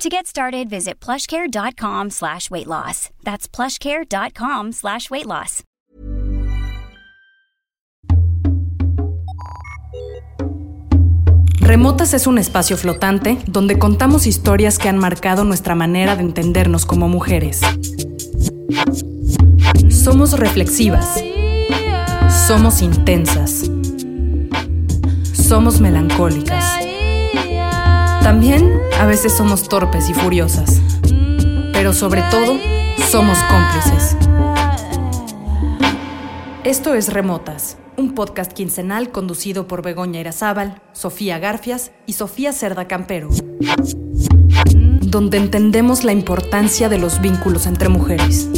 To get started, visit plushcare.com slash weight loss. That's plushcare.com slash weight loss. Remotas es un espacio flotante donde contamos historias que han marcado nuestra manera de entendernos como mujeres. Somos reflexivas. Somos intensas. Somos melancólicas. También a veces somos torpes y furiosas. Pero sobre todo, somos cómplices. Esto es Remotas, un podcast quincenal conducido por Begoña Irazábal, Sofía Garfias y Sofía Cerda Campero, donde entendemos la importancia de los vínculos entre mujeres.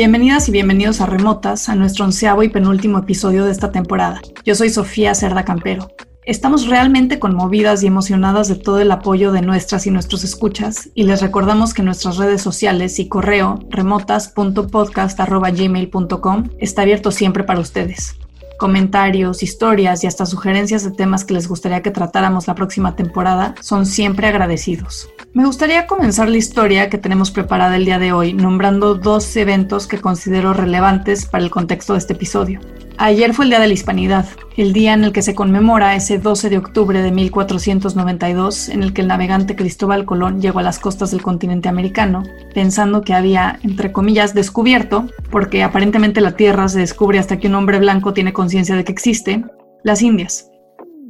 Bienvenidas y bienvenidos a Remotas, a nuestro onceavo y penúltimo episodio de esta temporada. Yo soy Sofía Cerda Campero. Estamos realmente conmovidas y emocionadas de todo el apoyo de nuestras y nuestros escuchas y les recordamos que nuestras redes sociales y correo remotas.podcast.gmail.com está abierto siempre para ustedes comentarios, historias y hasta sugerencias de temas que les gustaría que tratáramos la próxima temporada son siempre agradecidos. Me gustaría comenzar la historia que tenemos preparada el día de hoy nombrando dos eventos que considero relevantes para el contexto de este episodio. Ayer fue el Día de la Hispanidad, el día en el que se conmemora ese 12 de octubre de 1492 en el que el navegante Cristóbal Colón llegó a las costas del continente americano, pensando que había, entre comillas, descubierto, porque aparentemente la Tierra se descubre hasta que un hombre blanco tiene conciencia de que existe, las Indias.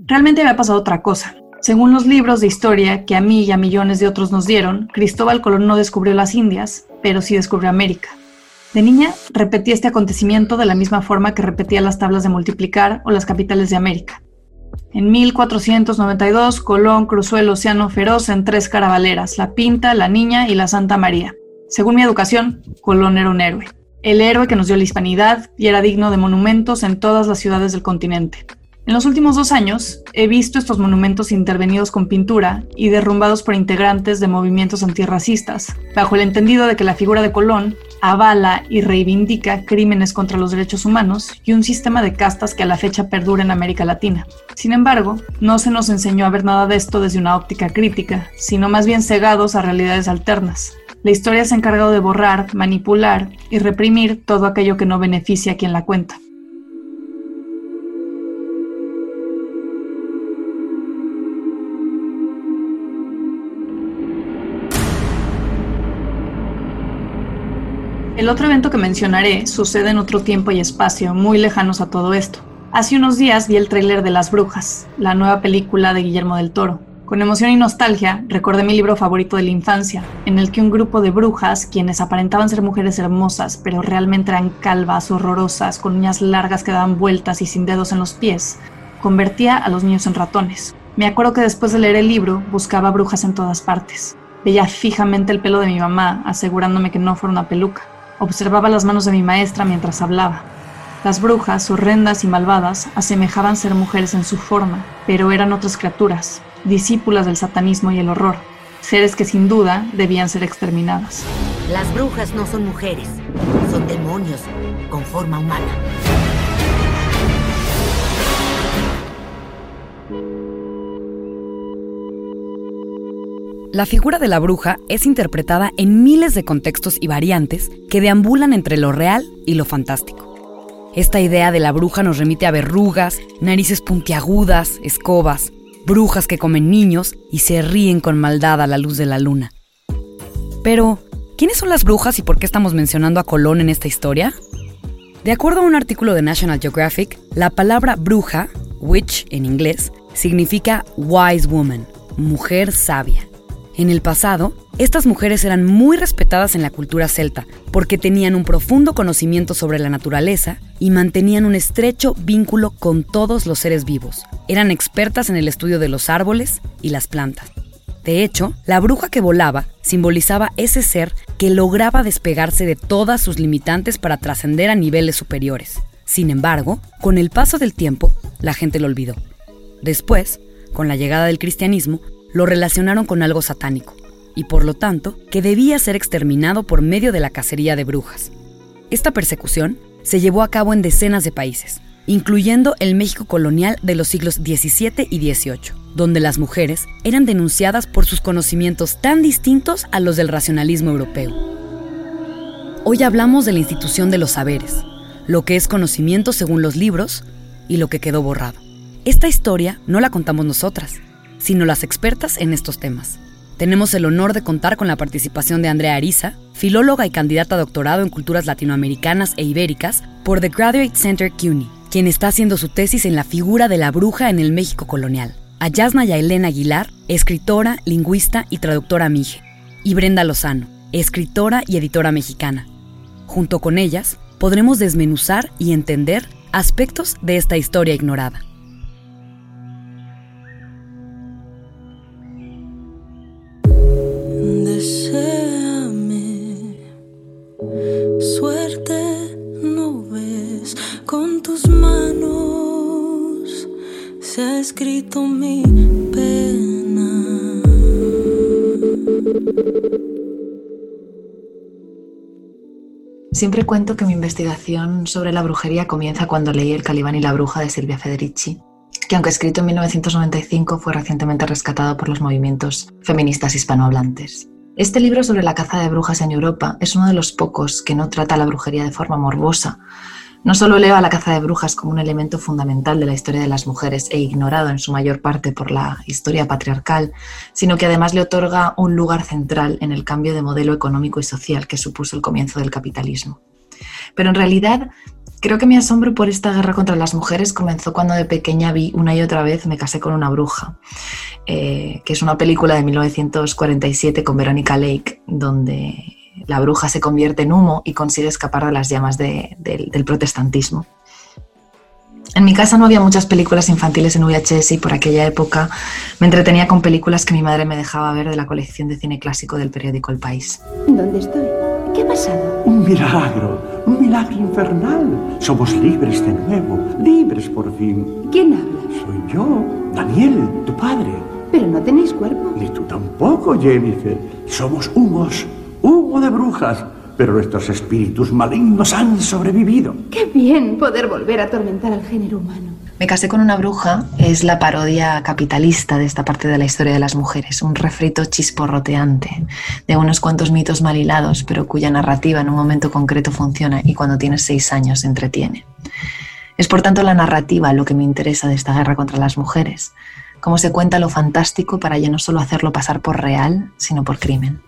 Realmente había pasado otra cosa. Según los libros de historia que a mí y a millones de otros nos dieron, Cristóbal Colón no descubrió las Indias, pero sí descubrió América. De niña, repetí este acontecimiento de la misma forma que repetía las tablas de multiplicar o las capitales de América. En 1492, Colón cruzó el Océano Feroz en tres caravaleras, la Pinta, la Niña y la Santa María. Según mi educación, Colón era un héroe. El héroe que nos dio la hispanidad y era digno de monumentos en todas las ciudades del continente. En los últimos dos años he visto estos monumentos intervenidos con pintura y derrumbados por integrantes de movimientos antirracistas, bajo el entendido de que la figura de Colón avala y reivindica crímenes contra los derechos humanos y un sistema de castas que a la fecha perdura en América Latina. Sin embargo, no se nos enseñó a ver nada de esto desde una óptica crítica, sino más bien cegados a realidades alternas. La historia se ha encargado de borrar, manipular y reprimir todo aquello que no beneficia a quien la cuenta. Otro evento que mencionaré sucede en otro tiempo y espacio muy lejanos a todo esto. Hace unos días vi el tráiler de Las Brujas, la nueva película de Guillermo del Toro. Con emoción y nostalgia recordé mi libro favorito de la infancia, en el que un grupo de brujas, quienes aparentaban ser mujeres hermosas, pero realmente eran calvas, horrorosas, con uñas largas que daban vueltas y sin dedos en los pies, convertía a los niños en ratones. Me acuerdo que después de leer el libro buscaba brujas en todas partes. Veía fijamente el pelo de mi mamá, asegurándome que no fuera una peluca. Observaba las manos de mi maestra mientras hablaba. Las brujas, horrendas y malvadas, asemejaban ser mujeres en su forma, pero eran otras criaturas, discípulas del satanismo y el horror, seres que sin duda debían ser exterminadas. Las brujas no son mujeres, son demonios con forma humana. La figura de la bruja es interpretada en miles de contextos y variantes que deambulan entre lo real y lo fantástico. Esta idea de la bruja nos remite a verrugas, narices puntiagudas, escobas, brujas que comen niños y se ríen con maldad a la luz de la luna. Pero, ¿quiénes son las brujas y por qué estamos mencionando a Colón en esta historia? De acuerdo a un artículo de National Geographic, la palabra bruja, witch en inglés, significa wise woman, mujer sabia. En el pasado, estas mujeres eran muy respetadas en la cultura celta porque tenían un profundo conocimiento sobre la naturaleza y mantenían un estrecho vínculo con todos los seres vivos. Eran expertas en el estudio de los árboles y las plantas. De hecho, la bruja que volaba simbolizaba ese ser que lograba despegarse de todas sus limitantes para trascender a niveles superiores. Sin embargo, con el paso del tiempo, la gente lo olvidó. Después, con la llegada del cristianismo, lo relacionaron con algo satánico, y por lo tanto que debía ser exterminado por medio de la cacería de brujas. Esta persecución se llevó a cabo en decenas de países, incluyendo el México colonial de los siglos XVII y XVIII, donde las mujeres eran denunciadas por sus conocimientos tan distintos a los del racionalismo europeo. Hoy hablamos de la institución de los saberes, lo que es conocimiento según los libros y lo que quedó borrado. Esta historia no la contamos nosotras, sino las expertas en estos temas. Tenemos el honor de contar con la participación de Andrea Ariza, filóloga y candidata a doctorado en culturas latinoamericanas e ibéricas por The Graduate Center CUNY, quien está haciendo su tesis en la figura de la bruja en el México colonial. A Yasna Elena Aguilar, escritora, lingüista y traductora mije. Y Brenda Lozano, escritora y editora mexicana. Junto con ellas, podremos desmenuzar y entender aspectos de esta historia ignorada. Escrito mi pena. Siempre cuento que mi investigación sobre la brujería comienza cuando leí El Calibán y la Bruja de Silvia Federici, que aunque escrito en 1995 fue recientemente rescatado por los movimientos feministas hispanohablantes. Este libro sobre la caza de brujas en Europa es uno de los pocos que no trata la brujería de forma morbosa, no solo eleva la caza de brujas como un elemento fundamental de la historia de las mujeres e ignorado en su mayor parte por la historia patriarcal, sino que además le otorga un lugar central en el cambio de modelo económico y social que supuso el comienzo del capitalismo. Pero en realidad creo que mi asombro por esta guerra contra las mujeres comenzó cuando de pequeña vi una y otra vez Me casé con una bruja, eh, que es una película de 1947 con Verónica Lake, donde la bruja se convierte en humo y consigue escapar de las llamas del protestantismo. En mi casa no había muchas películas infantiles en VHS y por aquella época me entretenía con películas que mi madre me dejaba ver de la colección de cine clásico del periódico El País. ¿Dónde estoy? ¿Qué ha pasado? Un milagro, un milagro infernal. Somos libres de nuevo, libres por fin. ¿Quién habla? Soy yo, Daniel, tu padre. Pero no tenéis cuerpo. Ni tú tampoco, Jennifer. Somos humos humo de brujas, pero nuestros espíritus malignos han sobrevivido. Qué bien poder volver a atormentar al género humano. Me casé con una bruja es la parodia capitalista de esta parte de la historia de las mujeres, un refrito chisporroteante de unos cuantos mitos mal hilados, pero cuya narrativa en un momento concreto funciona y cuando tienes seis años entretiene. Es por tanto la narrativa lo que me interesa de esta guerra contra las mujeres, cómo se cuenta lo fantástico para ya no solo hacerlo pasar por real, sino por crimen.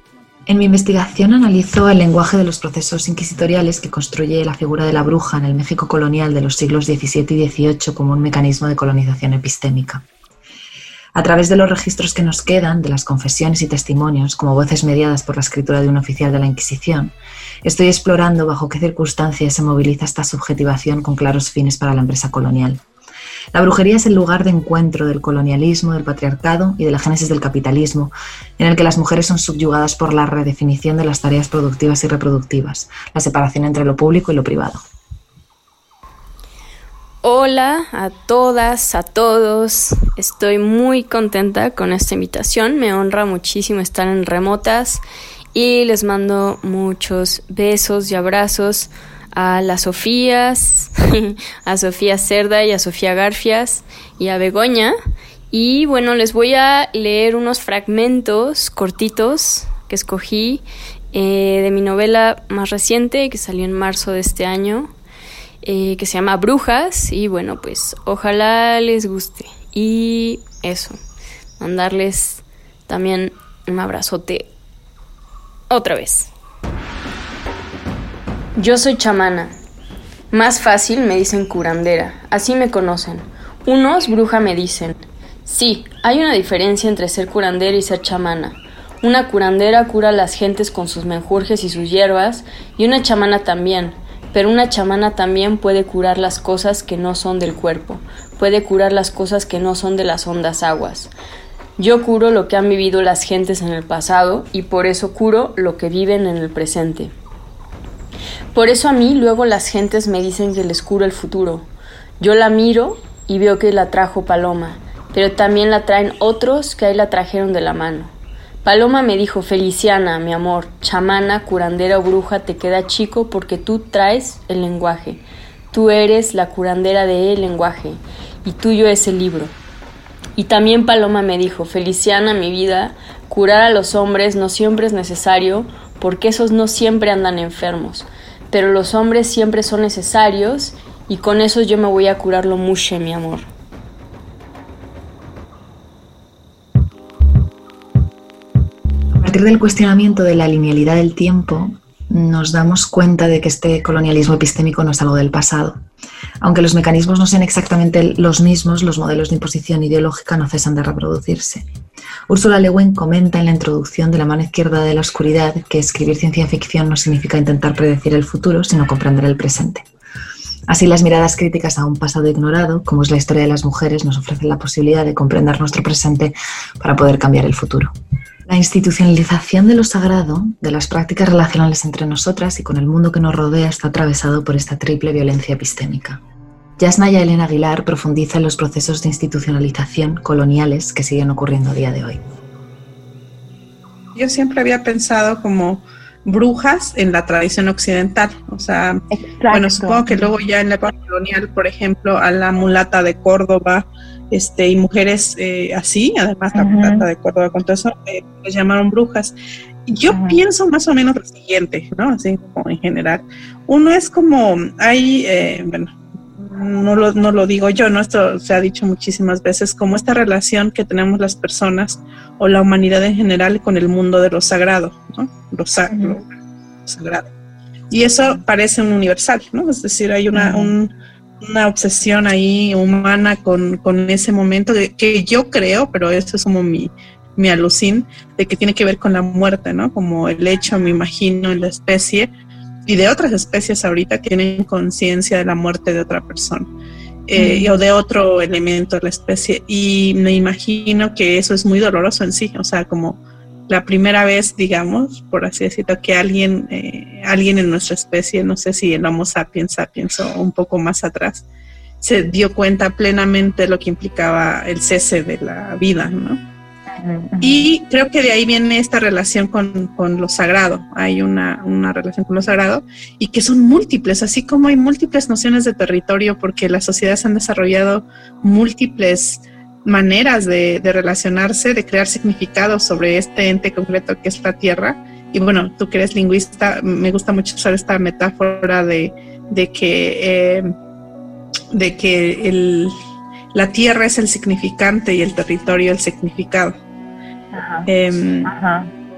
En mi investigación analizo el lenguaje de los procesos inquisitoriales que construye la figura de la bruja en el México colonial de los siglos XVII y XVIII como un mecanismo de colonización epistémica. A través de los registros que nos quedan, de las confesiones y testimonios, como voces mediadas por la escritura de un oficial de la Inquisición, estoy explorando bajo qué circunstancias se moviliza esta subjetivación con claros fines para la empresa colonial. La brujería es el lugar de encuentro del colonialismo, del patriarcado y de la génesis del capitalismo, en el que las mujeres son subyugadas por la redefinición de las tareas productivas y reproductivas, la separación entre lo público y lo privado. Hola a todas, a todos. Estoy muy contenta con esta invitación. Me honra muchísimo estar en remotas y les mando muchos besos y abrazos a las Sofías, a Sofía Cerda y a Sofía Garfias y a Begoña. Y bueno, les voy a leer unos fragmentos cortitos que escogí eh, de mi novela más reciente que salió en marzo de este año, eh, que se llama Brujas. Y bueno, pues ojalá les guste. Y eso, mandarles también un abrazote otra vez. Yo soy chamana. Más fácil me dicen curandera, así me conocen. Unos bruja me dicen. Sí, hay una diferencia entre ser curandera y ser chamana. Una curandera cura a las gentes con sus menjurjes y sus hierbas, y una chamana también, pero una chamana también puede curar las cosas que no son del cuerpo, puede curar las cosas que no son de las hondas aguas. Yo curo lo que han vivido las gentes en el pasado y por eso curo lo que viven en el presente. Por eso a mí luego las gentes me dicen que les curo el futuro. Yo la miro y veo que la trajo Paloma, pero también la traen otros que ahí la trajeron de la mano. Paloma me dijo, Feliciana, mi amor, chamana, curandera o bruja, te queda chico porque tú traes el lenguaje. Tú eres la curandera de el lenguaje y tuyo es el libro. Y también Paloma me dijo, Feliciana, mi vida, curar a los hombres no siempre es necesario porque esos no siempre andan enfermos, pero los hombres siempre son necesarios y con esos yo me voy a curar lo mushe, mi amor. A partir del cuestionamiento de la linealidad del tiempo, nos damos cuenta de que este colonialismo epistémico no es algo del pasado. Aunque los mecanismos no sean exactamente los mismos, los modelos de imposición ideológica no cesan de reproducirse. Ursula Le Guin comenta en la introducción de La mano izquierda de la oscuridad que escribir ciencia ficción no significa intentar predecir el futuro, sino comprender el presente. Así las miradas críticas a un pasado ignorado, como es la historia de las mujeres, nos ofrecen la posibilidad de comprender nuestro presente para poder cambiar el futuro. La institucionalización de lo sagrado, de las prácticas relacionales entre nosotras y con el mundo que nos rodea, está atravesado por esta triple violencia epistémica. Yasnaya Elena Aguilar profundiza en los procesos de institucionalización coloniales que siguen ocurriendo a día de hoy. Yo siempre había pensado como brujas en la tradición occidental. O sea, bueno, supongo que luego ya en la época colonial, por ejemplo, a la mulata de Córdoba, este, y mujeres eh, así, además la mulata de Córdoba con todo eso, eh, les llamaron brujas. Yo pienso más o menos lo siguiente, ¿no? Así como en general. Uno es como, hay, eh, bueno, no lo, no lo digo yo, ¿no? Esto se ha dicho muchísimas veces, como esta relación que tenemos las personas o la humanidad en general con el mundo de lo sagrado, ¿no? Lo, sagrado. Y eso parece un universal, ¿no? Es decir, hay una, una obsesión ahí humana con, con ese momento de, que yo creo, pero eso es como mi, mi alucín, de que tiene que ver con la muerte, ¿no? Como el hecho, me imagino, en la especie, y de otras especies ahorita tienen conciencia de la muerte de otra persona eh, o de otro elemento de la especie. Y me imagino que eso es muy doloroso en sí, o sea, como la primera vez, digamos, por así decirlo, que alguien, eh, alguien en nuestra especie, no sé si el Homo sapiens sapiens o un poco más atrás, se dio cuenta plenamente de lo que implicaba el cese de la vida, ¿no? Y creo que de ahí viene esta relación con, con lo sagrado. Hay una, una, relación con lo sagrado y que son múltiples, así como hay múltiples nociones de territorio, porque las sociedades han desarrollado múltiples maneras de, de relacionarse, de crear significados sobre este ente concreto que es la Tierra. Y bueno, tú que eres lingüista, me gusta mucho usar esta metáfora de, de que, eh, de que el, la tierra es el significante y el territorio el significado. Em,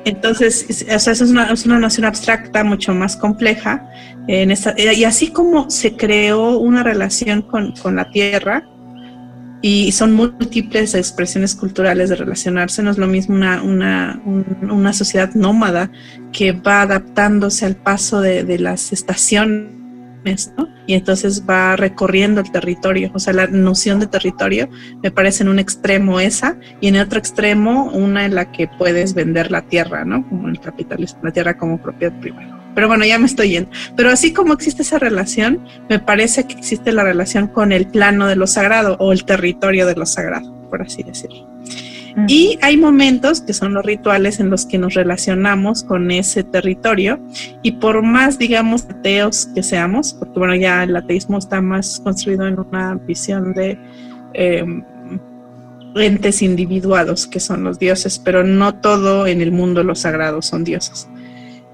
entonces, o sea, es una, es una noción abstracta mucho más compleja. En esta, y así como se creó una relación con, con la tierra, y son múltiples expresiones culturales de relacionarse. No es lo mismo una, una, una sociedad nómada que va adaptándose al paso de, de las estaciones y entonces va recorriendo el territorio. O sea, la noción de territorio me parece en un extremo esa y en otro extremo una en la que puedes vender la tierra, ¿no? Como el capitalismo, la tierra como propiedad privada. Pero bueno, ya me estoy yendo. Pero así como existe esa relación, me parece que existe la relación con el plano de lo sagrado o el territorio de lo sagrado, por así decirlo. Y hay momentos que son los rituales en los que nos relacionamos con ese territorio y por más, digamos, ateos que seamos, porque bueno, ya el ateísmo está más construido en una visión de em, entes individuados que son los dioses, pero no todo en el mundo los sagrados son dioses.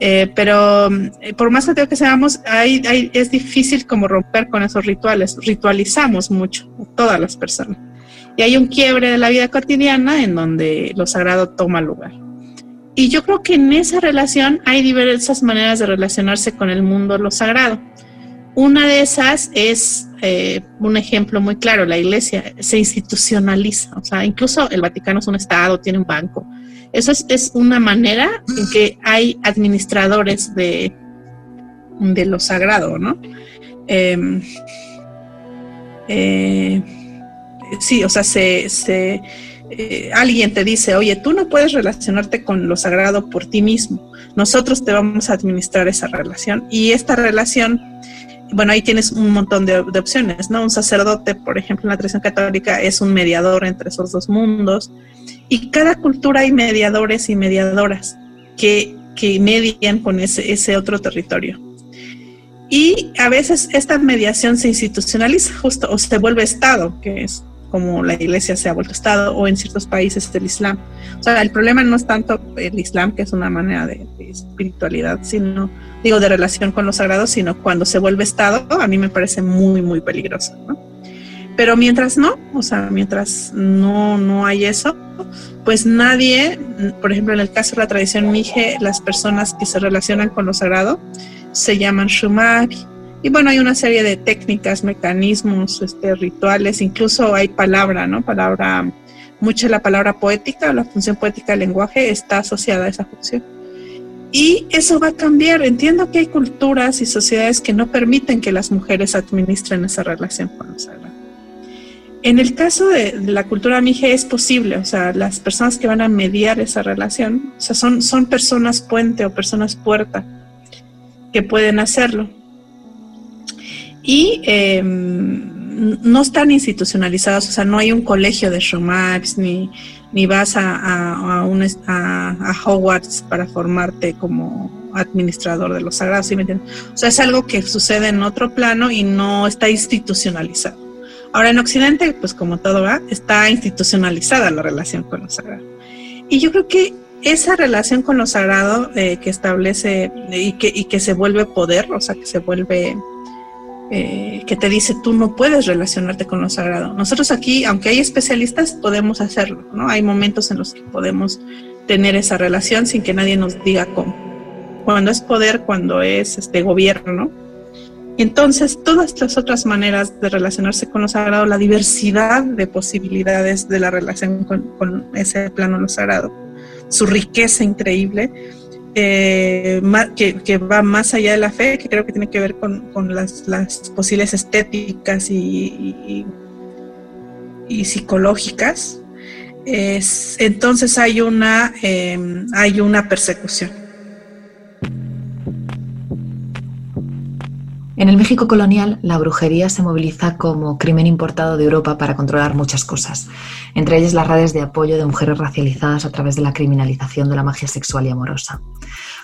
Eh, pero eh, por más ateo que seamos, hay, es difícil como romper con esos rituales. Ritualizamos mucho, todas las personas y hay un quiebre de la vida cotidiana en donde lo sagrado toma lugar. Y yo creo que en esa relación hay diversas maneras de relacionarse con el mundo lo sagrado. Una de esas es eh, un ejemplo muy claro, la iglesia se institucionaliza, o sea, incluso el Vaticano es un Estado, tiene un banco. Eso es, una manera en que hay administradores de, de lo sagrado, ¿no? Em, eh, sí, o sea, se, eh, alguien te dice, oye, tú no puedes relacionarte con lo sagrado por ti mismo, nosotros te vamos a administrar esa relación y esta relación bueno, ahí tienes un montón de, opciones, ¿no? Un sacerdote, por ejemplo, en la tradición católica es un mediador entre esos dos mundos. Y cada cultura hay mediadores y mediadoras que, que median con ese, otro territorio. Y a veces esta mediación se institucionaliza justo o se vuelve Estado, que es como la iglesia se ha vuelto Estado, o en ciertos países del Islam. O sea, el problema no es tanto el Islam, que es una manera de, espiritualidad, sino, digo, de relación con lo sagrado, sino cuando se vuelve Estado, a mí me parece muy, muy peligroso, ¿no? Pero mientras no, o sea, mientras no, no hay eso, pues nadie, por ejemplo, en el caso de la tradición Mije, las personas que se relacionan con lo sagrado se llaman Shumari y bueno, hay una serie de técnicas, mecanismos, este, rituales, incluso hay palabra, ¿no? Palabra, mucha la palabra poética, la función poética del lenguaje está asociada a esa función. Y eso va a cambiar. Entiendo que hay culturas y sociedades que no permiten que las mujeres administren esa relación con los sagrado. En el caso de la cultura mije es posible, o sea, las personas que van a mediar esa relación, o sea, son, son personas puente o personas puerta que pueden hacerlo y em, no están institucionalizados, o sea, no hay un colegio de Shomaks ni, ni vas a, a, a, Hogwarts para formarte como administrador de los sagrados, ¿sí me entiendes? O sea, es algo que sucede en otro plano y no está institucionalizado. Ahora, en Occidente, pues como todo va, está institucionalizada la relación con lo sagrado. Y yo creo que esa relación con lo sagrado eh, que establece y que, y que se vuelve poder, o sea, que se vuelve eh, que te dice tú no puedes relacionarte con lo sagrado. Nosotros aquí, aunque hay especialistas, podemos hacerlo, ¿no? Hay momentos en los que podemos tener esa relación sin que nadie nos diga cómo. Cuando es poder, cuando es este gobierno. Entonces, todas las otras maneras de relacionarse con lo sagrado, la diversidad de posibilidades de la relación con, con ese plano lo sagrado, su riqueza increíble, eh, que, va más allá de la fe, que creo que tiene que ver con, las, posibles estéticas y, y, psicológicas, es, entonces hay una, em, hay una persecución. En el México colonial, la brujería se moviliza como crimen importado de Europa para controlar muchas cosas, entre ellas las redes de apoyo de mujeres racializadas a través de la criminalización de la magia sexual y amorosa.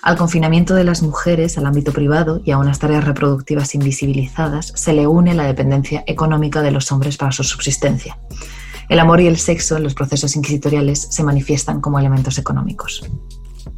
Al confinamiento de las mujeres al ámbito privado y a unas tareas reproductivas invisibilizadas se le une la dependencia económica de los hombres para su subsistencia. El amor y el sexo en los procesos inquisitoriales se manifiestan como elementos económicos.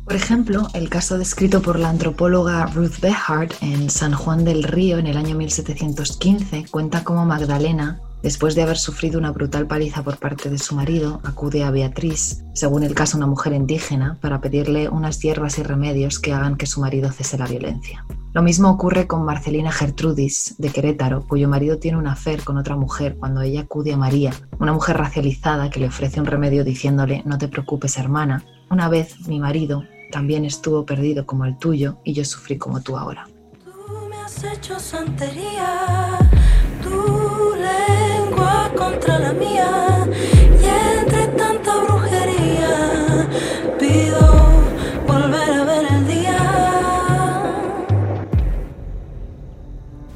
Por ejemplo, el caso descrito por la antropóloga Ruth Behart en San Juan del Río en el año 1715 cuenta cómo Magdalena, después de haber sufrido una brutal paliza por parte de su marido, acude a Beatriz, según el caso una mujer indígena, para pedirle unas hierbas y remedios que hagan que su marido cese la violencia. Lo mismo ocurre con Marcelina Gertrudis, de Querétaro, cuyo marido tiene una afer con otra mujer cuando ella acude a María, una mujer racializada que le ofrece un remedio diciéndole no te preocupes hermana, una vez mi marido, también estuvo perdido como el tuyo y yo sufrí como tú ahora. Tú me has hecho santería, tu lengua contra la mía, y entre tanta brujería pido volver a ver el día.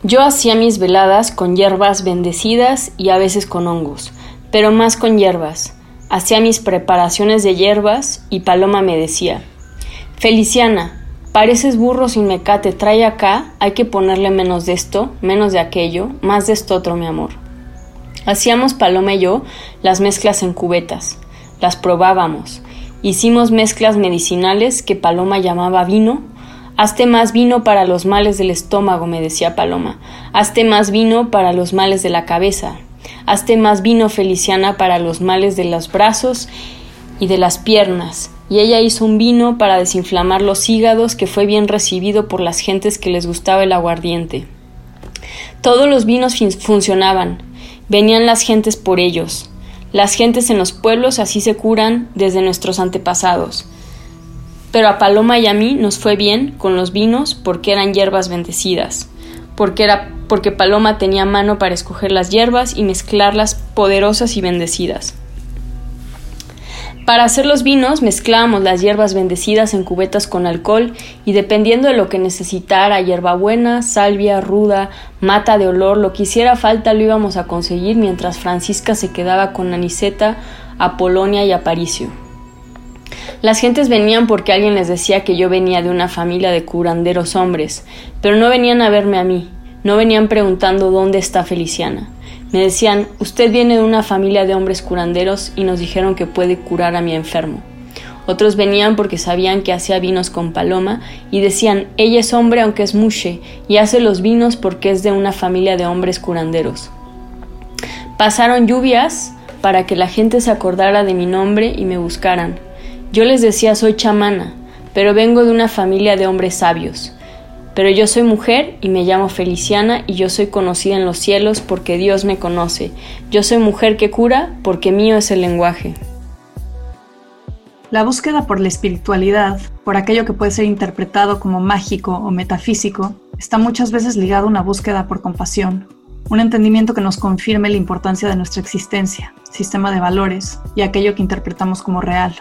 Yo hacía mis veladas con hierbas bendecidas y a veces con hongos, pero más con hierbas. Hacía mis preparaciones de hierbas y Paloma me decía, Feliciana, pareces burro sin mecate, trae acá, hay que ponerle menos de esto, menos de aquello, más de esto otro, mi amor. Hacíamos Paloma y yo las mezclas en cubetas, las probábamos, hicimos mezclas medicinales que Paloma llamaba vino. Hazte más vino para los males del estómago, me decía Paloma. Hazte más vino para los males de la cabeza. Hazte más vino, Feliciana, para los males de los brazos y de las piernas y ella hizo un vino para desinflamar los hígados que fue bien recibido por las gentes que les gustaba el aguardiente. Todos los vinos funcionaban, venían las gentes por ellos. Las gentes en los pueblos así se curan desde nuestros antepasados. Pero a Paloma y a mí nos fue bien con los vinos porque eran hierbas bendecidas, porque, era, porque Paloma tenía mano para escoger las hierbas y mezclarlas poderosas y bendecidas. Para hacer los vinos mezclábamos las hierbas bendecidas en cubetas con alcohol y dependiendo de lo que necesitara, hierbabuena, salvia, ruda, mata de olor, lo que hiciera falta lo íbamos a conseguir mientras Francisca se quedaba con Aniceta, Apolonia y Aparicio. Las gentes venían porque alguien les decía que yo venía de una familia de curanderos hombres, pero no venían a verme a mí, no venían preguntando dónde está Feliciana. Me decían, usted viene de una familia de hombres curanderos y nos dijeron que puede curar a mi enfermo. Otros venían porque sabían que hacía vinos con paloma y decían, ella es hombre aunque es mushe y hace los vinos porque es de una familia de hombres curanderos. Pasaron lluvias para que la gente se acordara de mi nombre y me buscaran. Yo les decía soy chamana, pero vengo de una familia de hombres sabios. Pero yo soy mujer y me llamo Feliciana y yo soy conocida en los cielos porque Dios me conoce. Yo soy mujer que cura porque mío es el lenguaje. La búsqueda por la espiritualidad, por aquello que puede ser interpretado como mágico o metafísico, está muchas veces ligado a una búsqueda por compasión, un entendimiento que nos confirme la importancia de nuestra existencia, sistema de valores y aquello que interpretamos como real.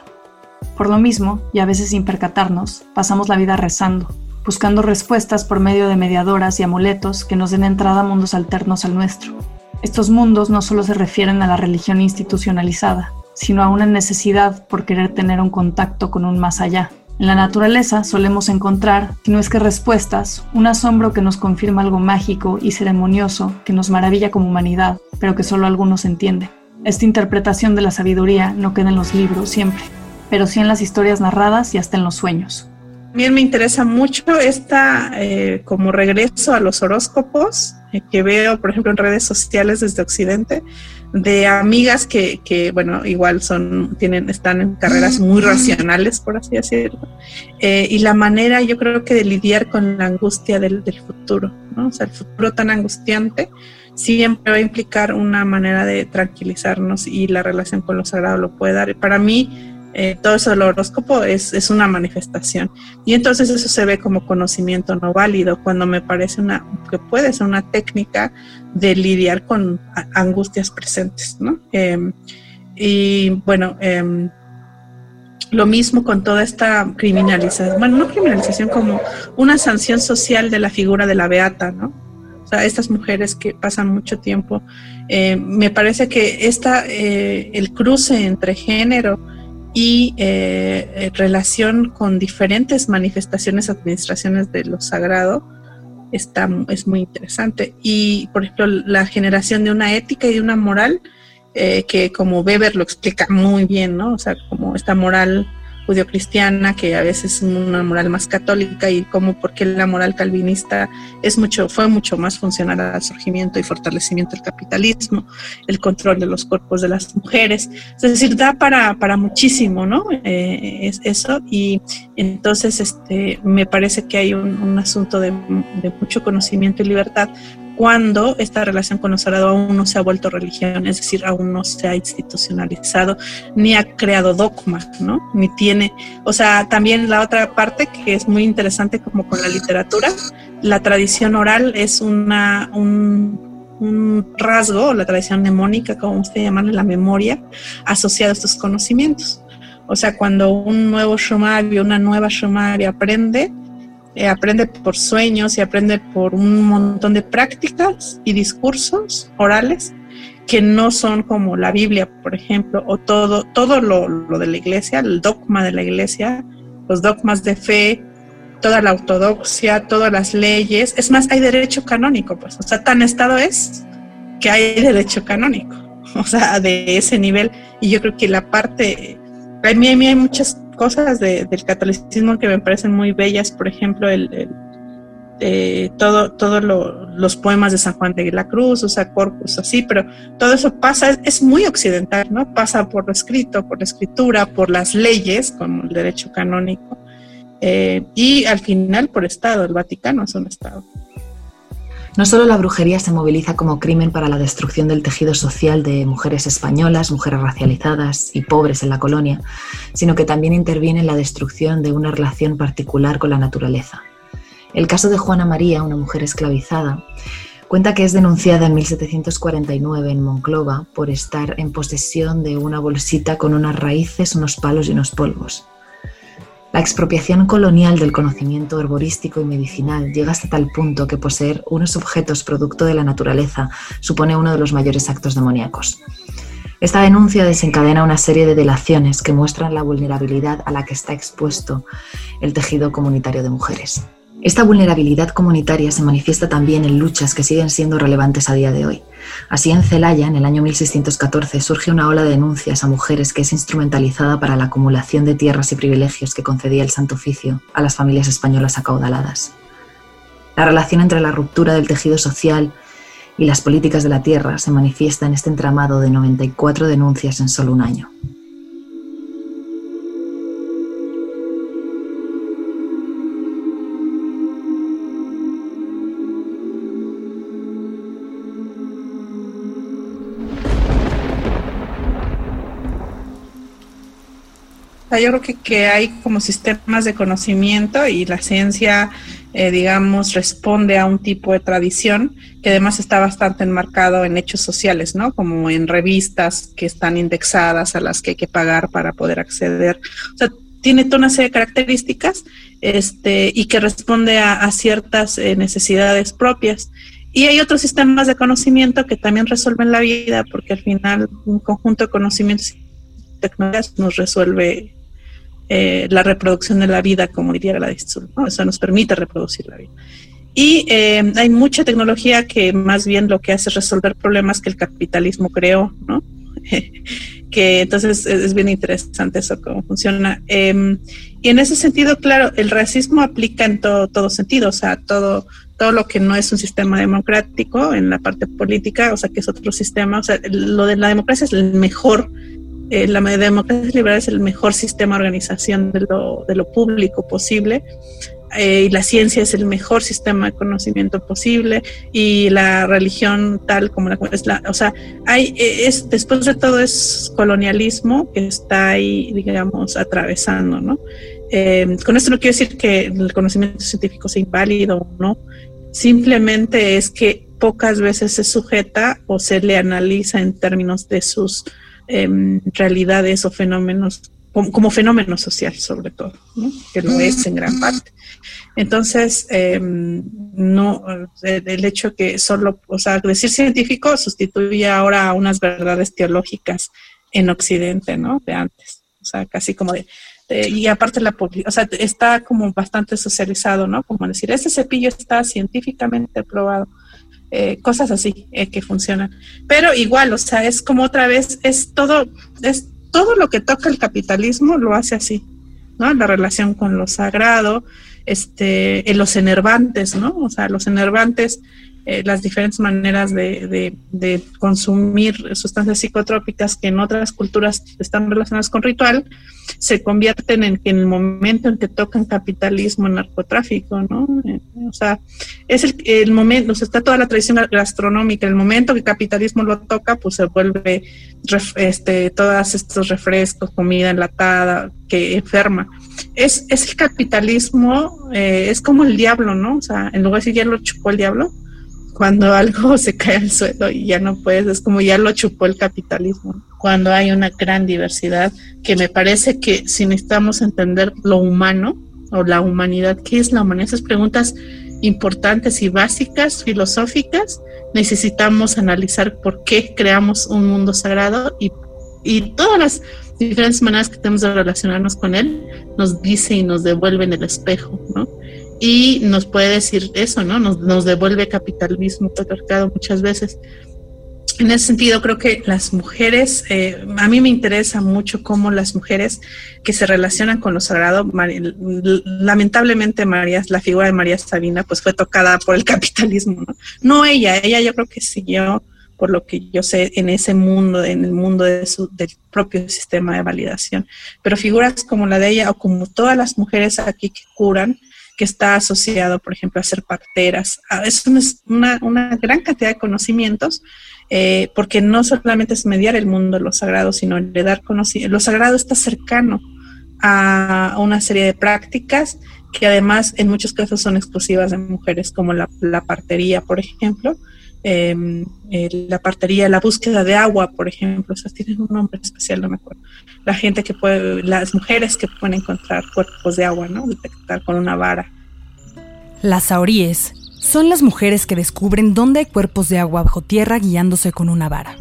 Por lo mismo, y a veces sin percatarnos, pasamos la vida rezando, buscando respuestas por medio de mediadoras y amuletos que nos den entrada a mundos alternos al nuestro. Estos mundos no solo se refieren a la religión institucionalizada, sino a una necesidad por querer tener un contacto con un más allá. En la naturaleza solemos encontrar, si no es que respuestas, un asombro que nos confirma algo mágico y ceremonioso que nos maravilla como humanidad, pero que solo algunos entienden. Esta interpretación de la sabiduría no queda en los libros siempre, pero sí en las historias narradas y hasta en los sueños. También me interesa mucho esta eh, como regreso a los horóscopos eh, que veo, por ejemplo, en redes sociales desde Occidente, de amigas que, que, bueno, igual son, tienen, están en carreras muy racionales, por así decirlo, eh, y la manera, yo creo que de lidiar con la angustia del, del futuro, ¿no? O sea, el futuro tan angustiante siempre va a implicar una manera de tranquilizarnos y la relación con lo sagrado lo puede dar. Para mí, eh, todo eso del horóscopo es, es, una manifestación. Y entonces eso se ve como conocimiento no válido, cuando me parece una, que puede ser una técnica de lidiar con angustias presentes, ¿no? Em, y bueno, em, lo mismo con toda esta criminalización, bueno, no criminalización, como una sanción social de la figura de la beata, ¿no? O sea, estas mujeres que pasan mucho tiempo, eh, me parece que esta, eh, el cruce entre género, y eh, relación con diferentes manifestaciones, administraciones de lo sagrado, está, es muy interesante. Y, por ejemplo, la generación de una ética y de una moral, eh, que como Weber lo explica muy bien, ¿no? O sea, como esta moral judio-cristiana, que a veces es una moral más católica y como porque la moral calvinista es mucho, fue mucho más funcional al surgimiento y fortalecimiento del capitalismo, el control de los cuerpos de las mujeres, es decir, da para, para muchísimo, ¿no? Eh, es eso y entonces este, me parece que hay un, un asunto de mucho conocimiento y libertad cuando esta relación con lo sagrado aún no se ha vuelto religión, es decir, aún no se ha institucionalizado, ni ha creado dogma, ¿no? Ni tiene, o sea, también la otra parte que es muy interesante como con la literatura, la tradición oral es una, un, rasgo, la tradición mnemónica, como usted llama, la memoria, asociada a estos conocimientos. O sea, cuando un nuevo shumari, una nueva shumari aprende, eh, aprende por sueños y aprende por un montón de prácticas y discursos orales que no son como la Biblia, por ejemplo, o todo, todo lo, lo de la iglesia, el dogma de la iglesia, los dogmas de fe, toda la ortodoxia, todas las leyes. Es más, hay derecho canónico, pues. O sea, tan estado es que hay derecho canónico. O sea, de ese nivel. Y yo creo que la parte. A a mí hay muchas cosas del catolicismo que me parecen muy bellas, por ejemplo, el, eh, todo, todos los poemas de San Juan de la Cruz, o sea, corpus, así, pero todo eso pasa, es, muy occidental, ¿no? Pasa por lo escrito, por la escritura, por las leyes, como el derecho canónico, eh, y al final por Estado, el Vaticano es un Estado. No solo la brujería se moviliza como crimen para la destrucción del tejido social de mujeres españolas, mujeres racializadas y pobres en la colonia, sino que también interviene en la destrucción de una relación particular con la naturaleza. El caso de Juana María, una mujer esclavizada, cuenta que es denunciada en 1749 en Monclova por estar en posesión de una bolsita con unas raíces, unos palos y unos polvos. La expropiación colonial del conocimiento herborístico y medicinal llega hasta tal punto que poseer unos objetos producto de la naturaleza supone uno de los mayores actos demoníacos. Esta denuncia desencadena una serie de delaciones que muestran la vulnerabilidad a la que está expuesto el tejido comunitario de mujeres. Esta vulnerabilidad comunitaria se manifiesta también en luchas que siguen siendo relevantes a día de hoy. Así, en Celaya, en el año 1614, surge una ola de denuncias a mujeres que es instrumentalizada para la acumulación de tierras y privilegios que concedía el Santo Oficio a las familias españolas acaudaladas. La relación entre la ruptura del tejido social y las políticas de la tierra se manifiesta en este entramado de 94 denuncias en solo un año. Yo creo que, que hay como sistemas de conocimiento y la ciencia, eh, digamos, responde a un tipo de tradición que además está bastante enmarcado en hechos sociales, ¿no? Como en revistas que están indexadas a las que hay que pagar para poder acceder. O sea, tiene toda una serie de características este, y que responde a, ciertas eh, necesidades propias. Y hay otros sistemas de conocimiento que también resuelven la vida, porque al final un conjunto de conocimientos y tecnologías nos resuelve eh, la reproducción de la vida, como diría la ¿no? Eso nos permite reproducir la vida. Y eh, hay mucha tecnología que más bien lo que hace es resolver problemas que el capitalismo creó, ¿no? que entonces es, bien interesante eso, cómo funciona. Em, y en ese sentido, claro, el racismo aplica en todo, todo sentido, o sea, todo, todo lo que no es un sistema democrático en la parte política, o sea, que es otro sistema, o sea, lo de la democracia es el mejor eh, la democracia liberal es el mejor sistema de organización de lo, público posible. Eh, y la ciencia es el mejor sistema de conocimiento posible y la religión tal como la es la o sea hay eh, es después de todo es colonialismo que está ahí digamos atravesando no con esto no quiero decir que el conocimiento científico sea inválido o no simplemente es que pocas veces se sujeta o se le analiza en términos de sus Em, realidades o fenómenos, como, fenómeno social sobre todo, que lo es en gran parte. Entonces, em, no, el hecho que solo, o sea, decir científico sustituye ahora a unas verdades teológicas en Occidente, ¿no? De antes. O sea, casi como de, y aparte la o sea, está como bastante socializado, ¿no? Como decir, ese cepillo está científicamente probado. Eh, cosas así eh, que funcionan. Pero igual, o sea, es como otra vez, es todo, es todo lo que toca el capitalismo lo hace así, ¿no? La relación con lo sagrado, este, en los enervantes, ¿no? O sea, los enervantes eh, las diferentes maneras de, consumir sustancias psicotrópicas que en otras culturas están relacionadas con ritual, se convierten en que en el momento en que tocan capitalismo, narcotráfico, ¿no? Eh, o sea, es el, momento, o sea, está toda la tradición gastronómica, el momento que capitalismo lo toca, pues se vuelve este, todos estos refrescos, comida enlatada, que enferma. Es, es el capitalismo, eh, es como el diablo, ¿no? O sea, en lugar de decir ya lo chupó el diablo, cuando algo se cae al suelo y ya no puedes, es como ya lo chupó el capitalismo. Cuando hay una gran diversidad, que me parece que si necesitamos entender lo humano o la humanidad, ¿qué es la humanidad? Esas preguntas importantes y básicas, filosóficas, necesitamos analizar por qué creamos un mundo sagrado y, y todas las diferentes maneras que tenemos de relacionarnos con él nos dice y nos devuelven el espejo, ¿no? Y nos puede decir eso, ¿no? Nos, nos devuelve capitalismo patriarcado muchas veces. En ese sentido, creo que las mujeres, eh, a mí me interesa mucho cómo las mujeres que se relacionan con lo sagrado, lamentablemente María, la figura de María Sabina, pues fue tocada por el capitalismo, ¿no? No ella, ella yo creo que siguió, por lo que yo sé, en ese mundo, en el mundo de su, del propio sistema de validación. Pero figuras como la de ella o como todas las mujeres aquí que curan, que está asociado, por ejemplo, a ser parteras. Ah, es una, gran cantidad de conocimientos, eh, porque no solamente es mediar el mundo de lo sagrado, sino le dar conocimiento. Lo sagrado está cercano a una serie de prácticas que además en muchos casos son exclusivas de mujeres, como la, partería, por ejemplo. Em, la partería, la búsqueda de agua, por ejemplo, esas tienen un nombre especial, no me acuerdo. La gente que puede, las mujeres que pueden encontrar cuerpos de agua, ¿no? Detectar con una vara. Las sauríes son las mujeres que descubren dónde hay cuerpos de agua bajo tierra guiándose con una vara.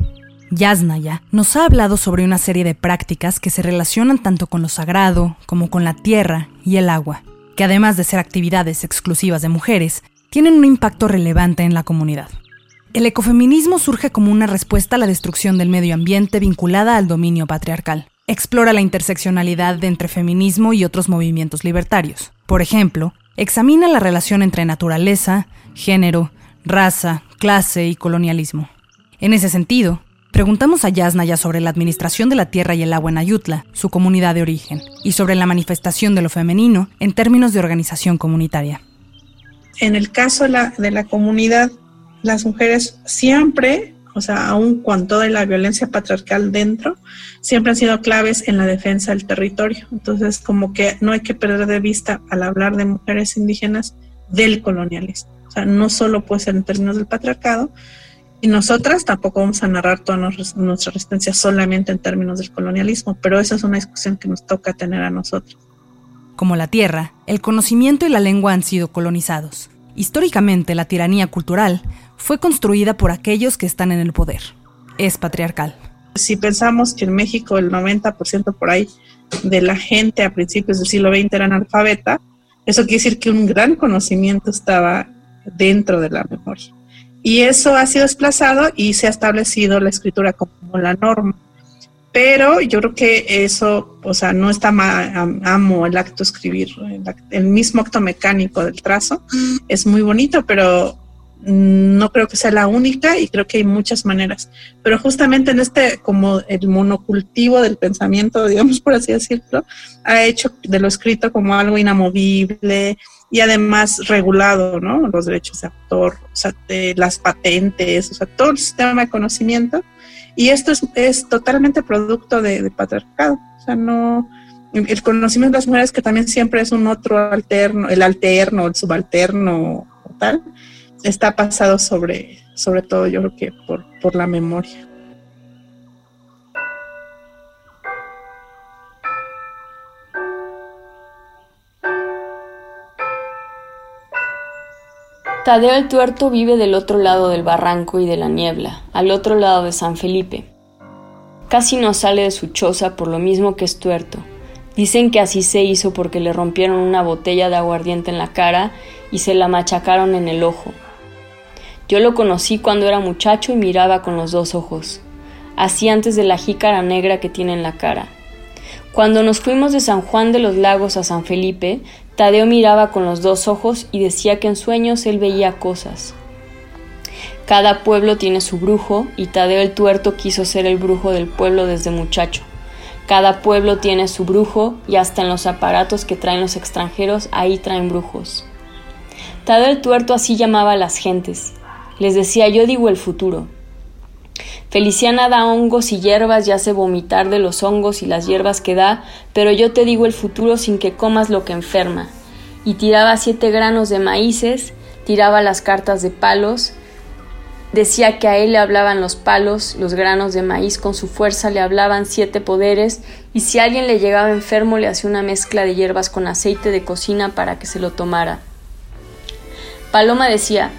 Yasnaya nos ha hablado sobre una serie de prácticas que se relacionan tanto con lo sagrado como con la tierra y el agua, que además de ser actividades exclusivas de mujeres, tienen un impacto relevante en la comunidad. El ecofeminismo surge como una respuesta a la destrucción del medio ambiente vinculada al dominio patriarcal. Explora la interseccionalidad entre feminismo y otros movimientos libertarios. Por ejemplo, examina la relación entre naturaleza, género, raza, clase y colonialismo. En ese sentido, preguntamos a Yasnaya sobre la administración de la tierra y el agua en Ayutla, su comunidad de origen, y sobre la manifestación de lo femenino en términos de organización comunitaria. En el caso de la, comunidad, las mujeres siempre, o sea, aún con toda la violencia patriarcal dentro, siempre han sido claves en la defensa del territorio. Entonces, como que no hay que perder de vista al hablar de mujeres indígenas del colonialismo. O sea, no solo puede ser en términos del patriarcado, y nosotras tampoco vamos a narrar toda nuestra resistencia solamente en términos del colonialismo, pero esa es una discusión que nos toca tener a nosotros. Como la tierra, el conocimiento y la lengua han sido colonizados. Históricamente, la tiranía cultural fue construida por aquellos que están en el poder. Es patriarcal. Si pensamos que en México el 90% por ahí de la gente a principios del siglo XX era analfabeta, eso quiere decir que un gran conocimiento estaba dentro de la memoria. Y eso ha sido desplazado y se ha establecido la escritura como la norma. Pero yo creo que eso, o sea, no está mal, amo el acto de escribir, el, mismo acto mecánico del trazo, es muy bonito, pero no creo que sea la única y creo que hay muchas maneras. Pero justamente en este, como el monocultivo del pensamiento, digamos por así decirlo, ha hecho de lo escrito como algo inamovible, y además regulado, ¿no? Los derechos de autor, de las patentes, o sea, todo el sistema de conocimiento. Y esto es, es totalmente producto de, patriarcado, o sea, no, el conocimiento de las mujeres que también siempre es un otro alterno, el alterno, el subalterno tal, está pasado sobre, sobre todo yo creo que por, por la memoria. Tadeo el Tuerto vive del otro lado del barranco y de la niebla, al otro lado de San Felipe. Casi no sale de su choza por lo mismo que es tuerto. Dicen que así se hizo porque le rompieron una botella de aguardiente en la cara y se la machacaron en el ojo. Yo lo conocí cuando era muchacho y miraba con los dos ojos, así antes de la jícara negra que tiene en la cara. Cuando nos fuimos de San Juan de los Lagos a San Felipe, Tadeo miraba con los dos ojos y decía que en sueños él veía cosas. Cada pueblo tiene su brujo y Tadeo el tuerto quiso ser el brujo del pueblo desde muchacho. Cada pueblo tiene su brujo y hasta en los aparatos que traen los extranjeros ahí traen brujos. Tadeo el tuerto así llamaba a las gentes. Les decía yo digo el futuro. Feliciana da hongos y hierbas y hace vomitar de los hongos y las hierbas que da, pero yo te digo el futuro sin que comas lo que enferma. Y tiraba siete granos de maíces, tiraba las cartas de palos, decía que a él le hablaban los palos, los granos de maíz con su fuerza le hablaban siete poderes, y si alguien le llegaba enfermo le hacía una mezcla de hierbas con aceite de cocina para que se lo tomara. Paloma decía,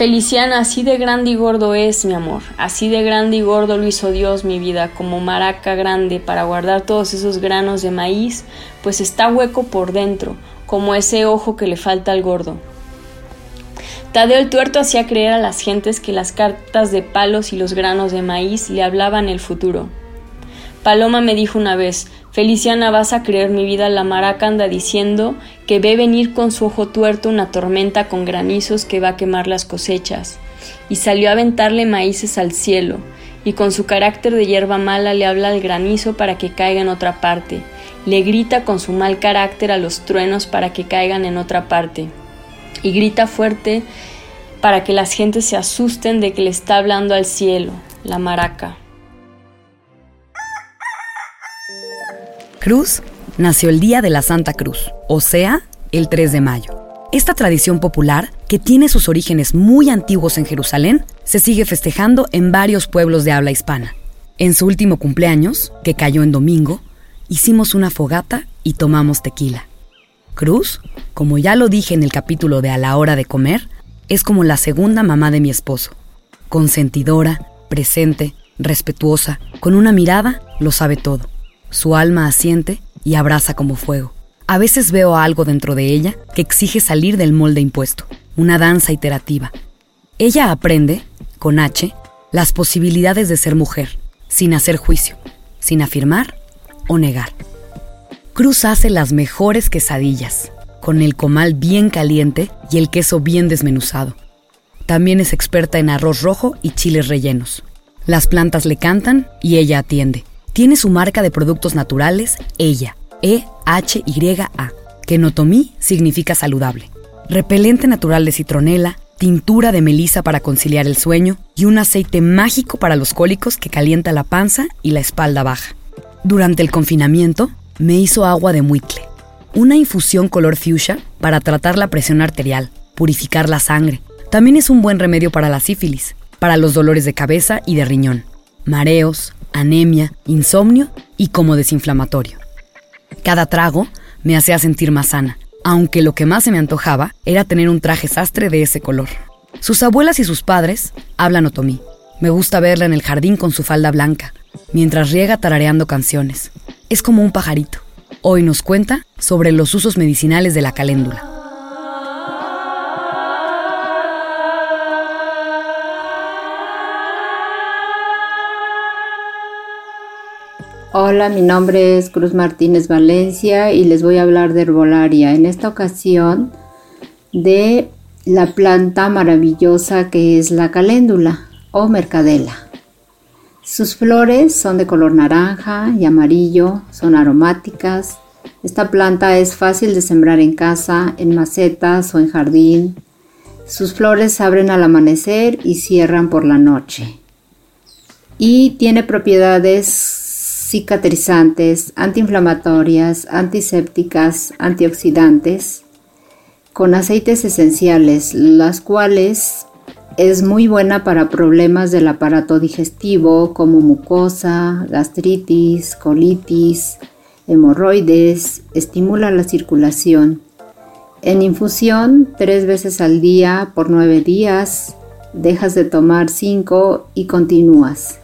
Feliciana, así de grande y gordo es mi amor, así de grande y gordo lo hizo Dios mi vida, como maraca grande para guardar todos esos granos de maíz, pues está hueco por dentro, como ese ojo que le falta al gordo. Tadeo el tuerto hacía creer a las gentes que las cartas de palos y los granos de maíz le hablaban el futuro. Paloma me dijo una vez, Feliciana, vas a creer mi vida, la maraca anda diciendo que ve venir con su ojo tuerto una tormenta con granizos que va a quemar las cosechas. Y salió a aventarle maíces al cielo, y con su carácter de hierba mala le habla al granizo para que caiga en otra parte, le grita con su mal carácter a los truenos para que caigan en otra parte. Y grita fuerte para que las gentes se asusten de que le está hablando al cielo, la maraca. Cruz nació el día de la Santa Cruz, o sea, el 3 de mayo. Esta tradición popular, que tiene sus orígenes muy antiguos en Jerusalén, se sigue festejando en varios pueblos de habla hispana. En su último cumpleaños, que cayó en domingo, hicimos una fogata y tomamos tequila. Cruz, como ya lo dije en el capítulo de A la hora de comer, es como la segunda mamá de mi esposo. Consentidora, presente, respetuosa, con una mirada, lo sabe todo. Su alma asiente y abraza como fuego. A veces veo algo dentro de ella que exige salir del molde impuesto, una danza iterativa. Ella aprende, con H, las posibilidades de ser mujer, sin hacer juicio, sin afirmar o negar. Cruz hace las mejores quesadillas, con el comal bien caliente y el queso bien desmenuzado. También es experta en arroz rojo y chiles rellenos. Las plantas le cantan y ella atiende. Tiene su marca de productos naturales, ella, E-H-Y-A, que notomí significa saludable. Repelente natural de citronela, tintura de melisa para conciliar el sueño y un aceite mágico para los cólicos que calienta la panza y la espalda baja. Durante el confinamiento, me hizo agua de muicle, una infusión color fuchsia para tratar la presión arterial, purificar la sangre. También es un buen remedio para la sífilis, para los dolores de cabeza y de riñón, mareos, anemia, insomnio y como desinflamatorio. Cada trago me hacía sentir más sana, aunque lo que más se me antojaba era tener un traje sastre de ese color. Sus abuelas y sus padres hablan otomí. Me gusta verla en el jardín con su falda blanca, mientras riega tarareando canciones. Es como un pajarito. Hoy nos cuenta sobre los usos medicinales de la caléndula. Hola, mi nombre es Cruz Martínez Valencia y les voy a hablar de herbolaria. En esta ocasión de la planta maravillosa que es la caléndula o mercadela. Sus flores son de color naranja y amarillo, son aromáticas. Esta planta es fácil de sembrar en casa, en macetas o en jardín. Sus flores abren al amanecer y cierran por la noche. Y tiene propiedades cicatrizantes, antiinflamatorias, antisépticas, antioxidantes, con aceites esenciales, las cuales es muy buena para problemas del aparato digestivo como mucosa, gastritis, colitis, hemorroides, estimula la circulación. En infusión, tres veces al día por nueve días, dejas de tomar cinco y continúas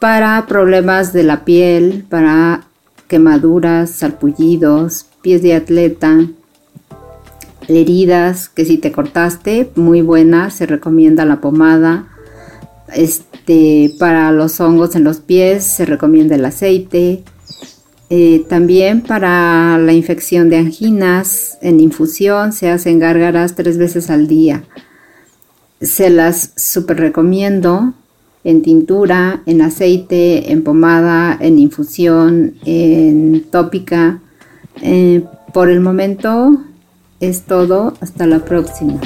para problemas de la piel, para quemaduras, salpullidos, pies de atleta, heridas que si te cortaste, muy buena, se recomienda la pomada. Este, para los hongos en los pies se recomienda el aceite. Eh, también para la infección de anginas en infusión se hacen gárgaras tres veces al día. Se las super recomiendo en tintura, en aceite, en pomada, en infusión, en tópica. Eh, por el momento es todo. Hasta la próxima.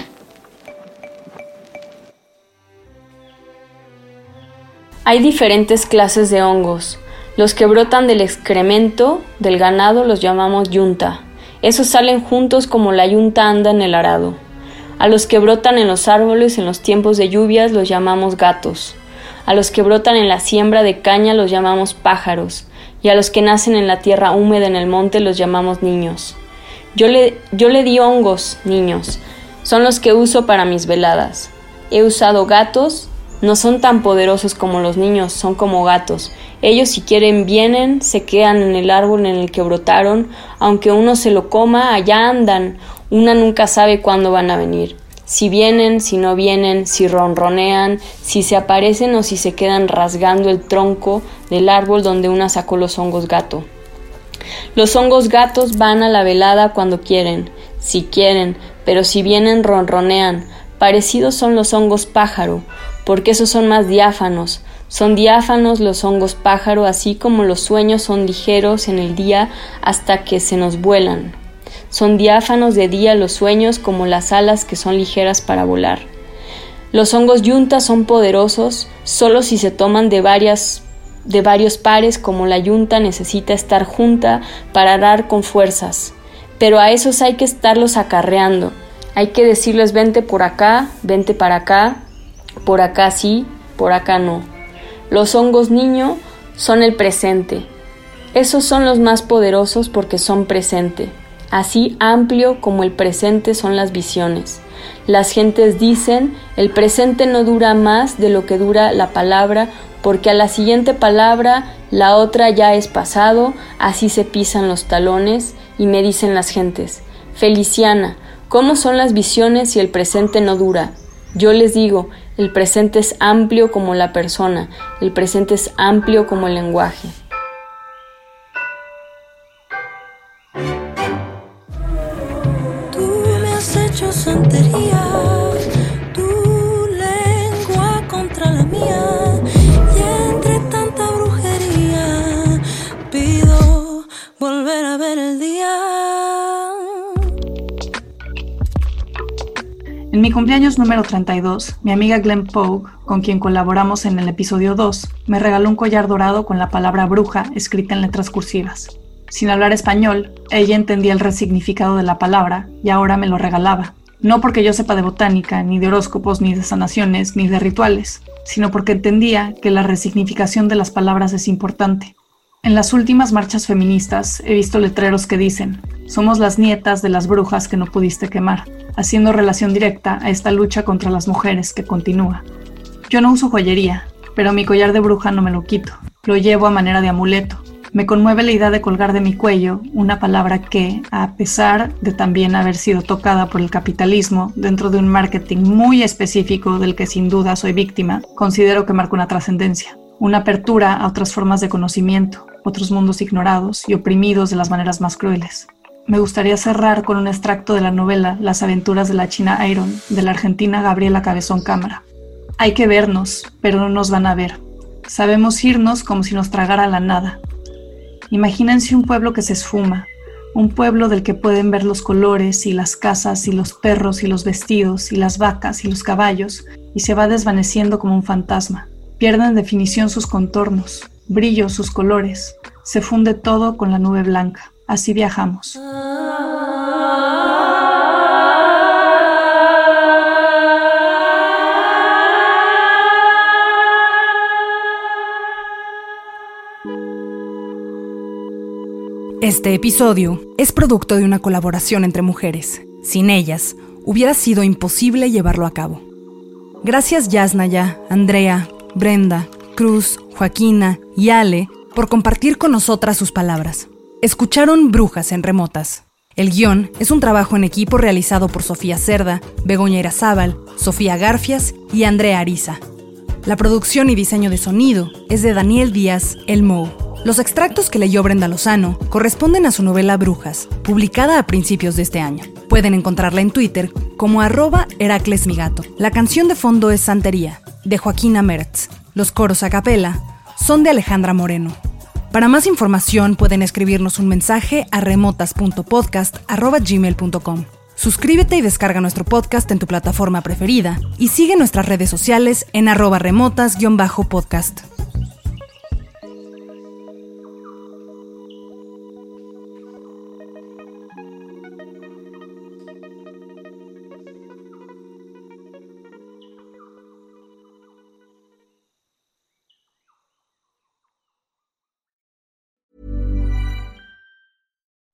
Hay diferentes clases de hongos. Los que brotan del excremento del ganado los llamamos yunta. Esos salen juntos como la yunta anda en el arado. A los que brotan en los árboles en los tiempos de lluvias los llamamos gatos. A los que brotan en la siembra de caña los llamamos pájaros, y a los que nacen en la tierra húmeda en el monte los llamamos niños. Yo le, yo le di hongos, niños, son los que uso para mis veladas. He usado gatos, no son tan poderosos como los niños, son como gatos. Ellos si quieren vienen, se quedan en el árbol en el que brotaron, aunque uno se lo coma, allá andan. Una nunca sabe cuándo van a venir si vienen, si no vienen, si ronronean, si se aparecen o si se quedan rasgando el tronco del árbol donde una sacó los hongos gato. Los hongos gatos van a la velada cuando quieren, si quieren, pero si vienen ronronean. Parecidos son los hongos pájaro, porque esos son más diáfanos, Son diáfanos los hongos pájaro, así como los sueños son ligeros en el día hasta que se nos vuelan. Son diáfanos de día los sueños como las alas que son ligeras para volar. Los hongos yunta son poderosos solo si se toman de varias de varios pares como la yunta necesita estar junta para dar con fuerzas. Pero a esos hay que estarlos acarreando. Hay que decirles vente por acá, vente para acá, por acá sí, por acá no. Los hongos niño son el presente. Esos son los más poderosos porque son presente. Así amplio como el presente son las visiones. Las gentes dicen, el presente no dura más de lo que dura la palabra, porque a la siguiente palabra la otra ya es pasado, así se pisan los talones, y me dicen las gentes, Feliciana, ¿cómo son las visiones si el presente no dura? Yo les digo, el presente es amplio como la persona, el presente es amplio como el lenguaje. En mi cumpleaños número 32, mi amiga Glenn Pogue, con quien colaboramos en el episodio 2, me regaló un collar dorado con la palabra bruja escrita en letras cursivas. Sin hablar español, ella entendía el resignificado de la palabra y ahora me lo regalaba. No porque yo sepa de botánica, ni de horóscopos, ni de sanaciones, ni de rituales, sino porque entendía que la resignificación de las palabras es importante. En las últimas marchas feministas he visto letreros que dicen, somos las nietas de las brujas que no pudiste quemar, haciendo relación directa a esta lucha contra las mujeres que continúa. Yo no uso joyería, pero mi collar de bruja no me lo quito, lo llevo a manera de amuleto. Me conmueve la idea de colgar de mi cuello una palabra que, a pesar de también haber sido tocada por el capitalismo dentro de un marketing muy específico del que sin duda soy víctima, considero que marca una trascendencia, una apertura a otras formas de conocimiento, otros mundos ignorados y oprimidos de las maneras más crueles. Me gustaría cerrar con un extracto de la novela Las aventuras de la China Iron de la argentina Gabriela Cabezón Cámara. Hay que vernos, pero no nos van a ver. Sabemos irnos como si nos tragara la nada. Imagínense un pueblo que se esfuma, un pueblo del que pueden ver los colores y las casas y los perros y los vestidos y las vacas y los caballos y se va desvaneciendo como un fantasma. Pierden definición sus contornos, brillo sus colores, se funde todo con la nube blanca. Así viajamos. Este episodio es producto de una colaboración entre mujeres. Sin ellas, hubiera sido imposible llevarlo a cabo. Gracias Yasnaya, Andrea, Brenda, Cruz, Joaquina y Ale por compartir con nosotras sus palabras. Escucharon Brujas en Remotas. El guion es un trabajo en equipo realizado por Sofía Cerda, Begoña Irazábal, Sofía Garfias y Andrea Ariza. La producción y diseño de sonido es de Daniel Díaz El Mou. Los extractos que leyó Brenda Lozano corresponden a su novela Brujas, publicada a principios de este año. Pueden encontrarla en Twitter como arroba Heracles. La canción de fondo es Santería, de Joaquina Mertz. Los coros a capela son de Alejandra Moreno. Para más información pueden escribirnos un mensaje a remotas.podcast.gmail.com. Suscríbete y descarga nuestro podcast en tu plataforma preferida y sigue nuestras redes sociales en arroba remotas-podcast.